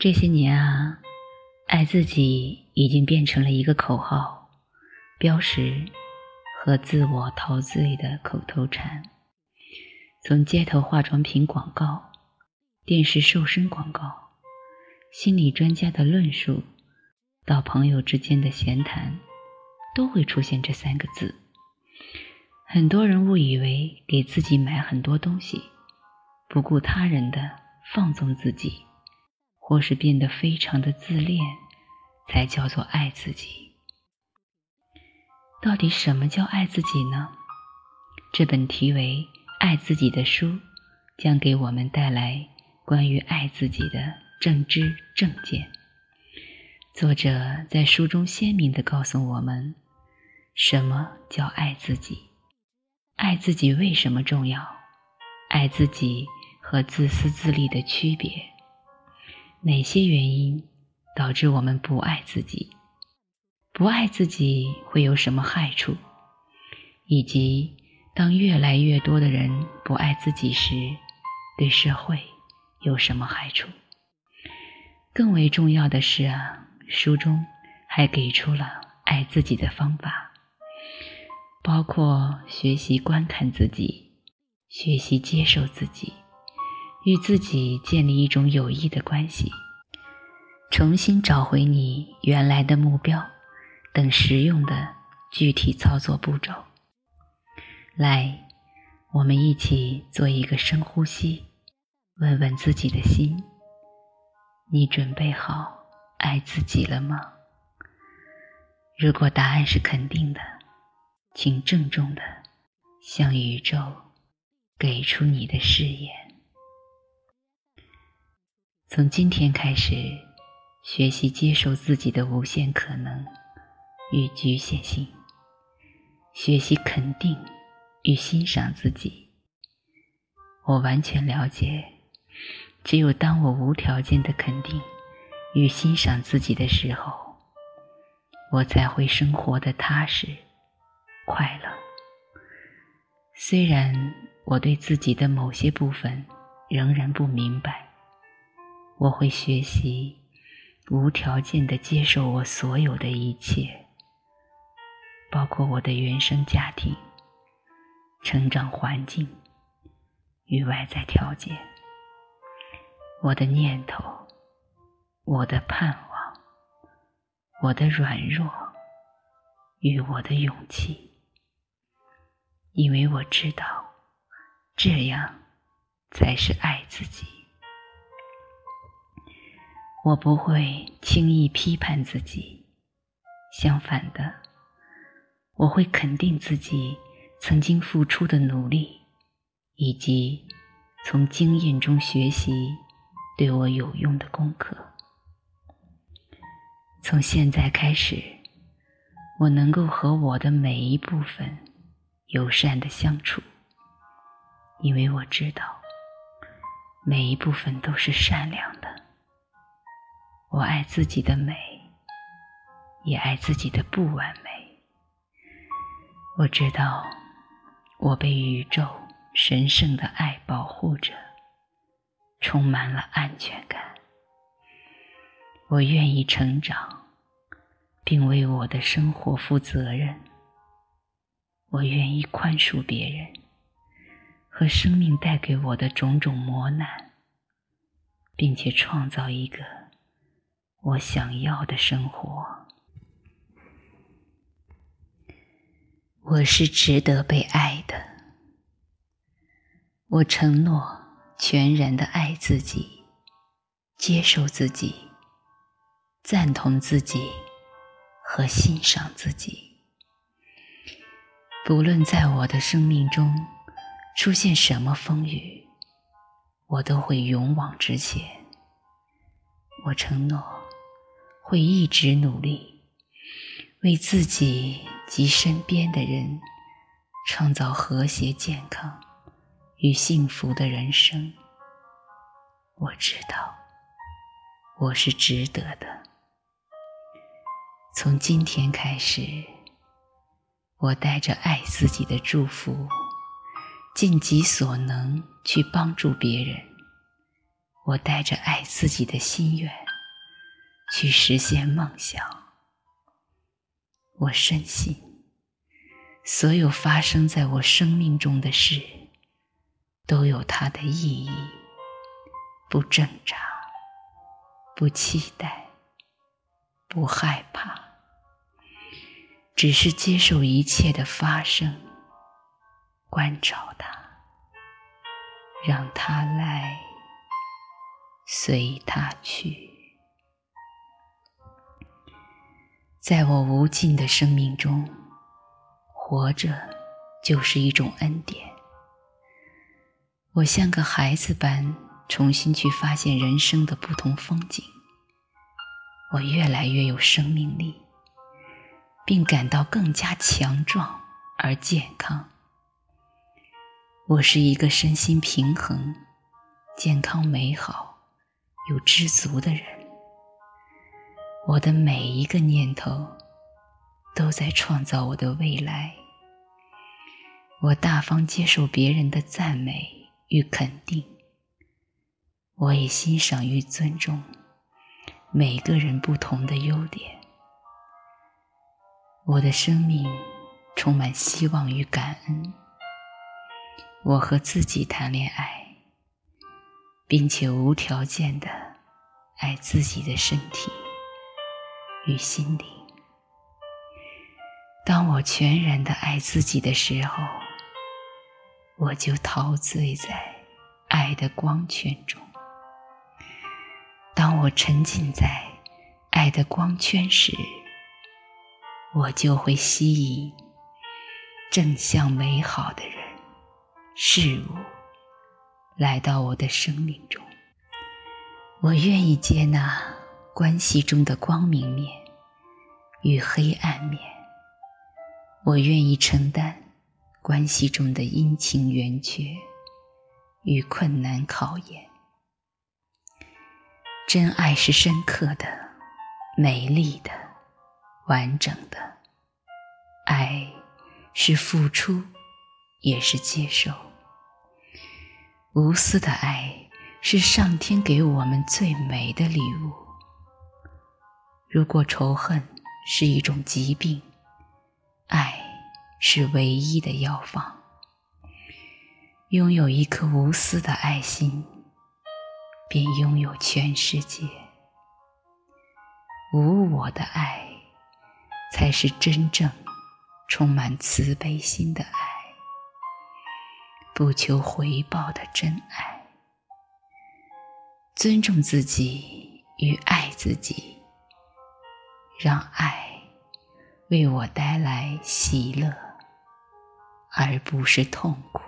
这些年啊，爱自己已经变成了一个口号、标识和自我陶醉的口头禅。从街头化妆品广告、电视瘦身广告、心理专家的论述，到朋友之间的闲谈，都会出现这三个字。很多人误以为给自己买很多东西，不顾他人的放纵自己。或是变得非常的自恋，才叫做爱自己。到底什么叫爱自己呢？这本题为《爱自己》的书，将给我们带来关于爱自己的正知正见。作者在书中鲜明地告诉我们，什么叫爱自己？爱自己为什么重要？爱自己和自私自利的区别？哪些原因导致我们不爱自己？不爱自己会有什么害处？以及当越来越多的人不爱自己时，对社会有什么害处？更为重要的是啊，书中还给出了爱自己的方法，包括学习观看自己，学习接受自己。与自己建立一种有益的关系，重新找回你原来的目标等实用的具体操作步骤。来，我们一起做一个深呼吸，问问自己的心：你准备好爱自己了吗？如果答案是肯定的，请郑重的向宇宙给出你的誓言。从今天开始，学习接受自己的无限可能与局限性，学习肯定与欣赏自己。我完全了解，只有当我无条件的肯定与欣赏自己的时候，我才会生活的踏实、快乐。虽然我对自己的某些部分仍然不明白。我会学习无条件的接受我所有的一切，包括我的原生家庭、成长环境与外在条件，我的念头、我的盼望、我的软弱与我的勇气，因为我知道，这样才是爱自己。我不会轻易批判自己，相反的，我会肯定自己曾经付出的努力，以及从经验中学习对我有用的功课。从现在开始，我能够和我的每一部分友善的相处，因为我知道每一部分都是善良的。我爱自己的美，也爱自己的不完美。我知道，我被宇宙神圣的爱保护着，充满了安全感。我愿意成长，并为我的生活负责任。我愿意宽恕别人和生命带给我的种种磨难，并且创造一个。我想要的生活，我是值得被爱的。我承诺全然的爱自己，接受自己，赞同自己和欣赏自己。不论在我的生命中出现什么风雨，我都会勇往直前。我承诺。会一直努力，为自己及身边的人创造和谐、健康与幸福的人生。我知道，我是值得的。从今天开始，我带着爱自己的祝福，尽己所能去帮助别人。我带着爱自己的心愿。去实现梦想。我深信，所有发生在我生命中的事，都有它的意义。不挣扎，不期待，不害怕，只是接受一切的发生，关照它，让它来，随它去。在我无尽的生命中，活着就是一种恩典。我像个孩子般。重新去发现人生的不同风景，我越来越有生命力，并感到更加强壮而健康。我是一个身心平衡、健康美好、有知足的人。我的每一个念头都在创造我的未来。我大方接受别人的赞美与肯定。我也欣赏与尊重每个人不同的优点。我的生命充满希望与感恩。我和自己谈恋爱，并且无条件的爱自己的身体与心灵。当我全然的爱自己的时候，我就陶醉在爱的光圈中。当我沉浸在爱的光圈时，我就会吸引正向美好的人、事物来到我的生命中。我愿意接纳关系中的光明面与黑暗面，我愿意承担关系中的阴晴圆缺与困难考验。真爱是深刻的、美丽的、完整的。爱是付出，也是接受。无私的爱是上天给我们最美的礼物。如果仇恨是一种疾病，爱是唯一的药方。拥有一颗无私的爱心。便拥有全世界。无我的爱，才是真正充满慈悲心的爱，不求回报的真爱。尊重自己与爱自己，让爱为我带来喜乐，而不是痛苦。